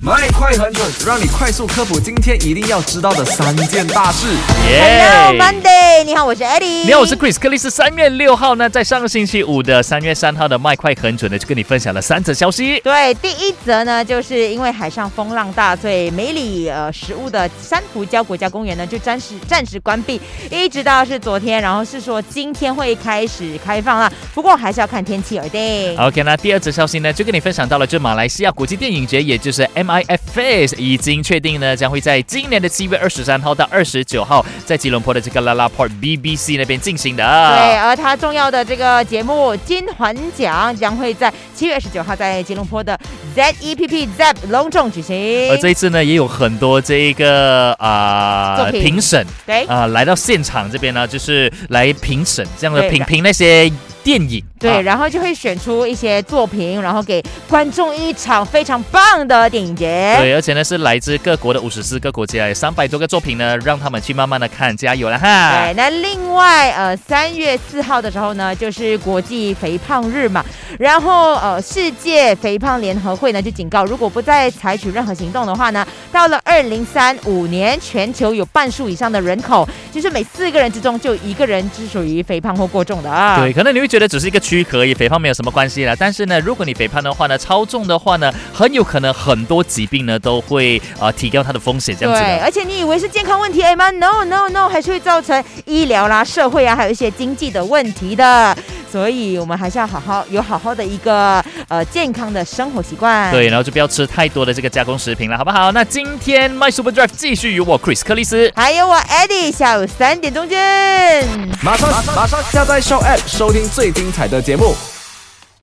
麦快很准，让你快速科普今天一定要知道的三件大事。Hello Monday，你好，我是 Eddie。你好，我是 Chris。克里斯三月六号呢，在上个星期五的三月三号的麦快很准呢，就跟你分享了三则消息。对，第一则呢，就是因为海上风浪大，所以梅里呃食物的珊瑚礁国家公园呢就暂时暂时关闭，一直到是昨天，然后是说今天会开始开放了，不过还是要看天气而定。OK，那第二则消息呢，就跟你分享到了，就马来西亚国际电影节，也就是 MIFS 已经确定呢，将会在今年的七月二十三号到二十九号，在吉隆坡的这个 Lala Port BBC 那边进行的。对，而它重要的这个节目金环奖将会在七月二十九号在吉隆坡的 ZEPP ZEP 隆重举行。而这一次呢，也有很多这一个啊、评审对啊、来到现场这边呢，就是来评审这样的评评那些电影。对，啊然后就会选出一些作品，然后给观众一场非常棒的电影节。对，而且呢是来自各国的五十四个国家，有三百多个作品呢，让他们去慢慢的看，加油了哈！对，那另外呃，三月四号的时候呢，就是国际肥胖日嘛，然后呃，世界肥胖联合会呢就警告，如果不再采取任何行动的话呢，到了二零三五年，全球有半数以上的人口，就是每四个人之中就一个人是属于肥胖或过重的啊。对，可能你会觉得只是一个躯壳而已，肥胖没有什么关系啦。但是呢，如果你肥胖的话呢，超重的话呢，很有可能很多疾病呢都会呃提高它的风险，这样子对，而且你以为是健康问题而已吗？No No No，还是会造成医疗啦、社会啊，还有一些经济的问题的。所以我们还是要好好有好好的一个呃健康的生活习惯。对，然后就不要吃太多的这个加工食品了，好不好？那今天 My Super Drive 继续有我 Chris 克里斯。还有我 Eddie，下午三点钟见。马上马上下载 Show App 收听最精彩的节目。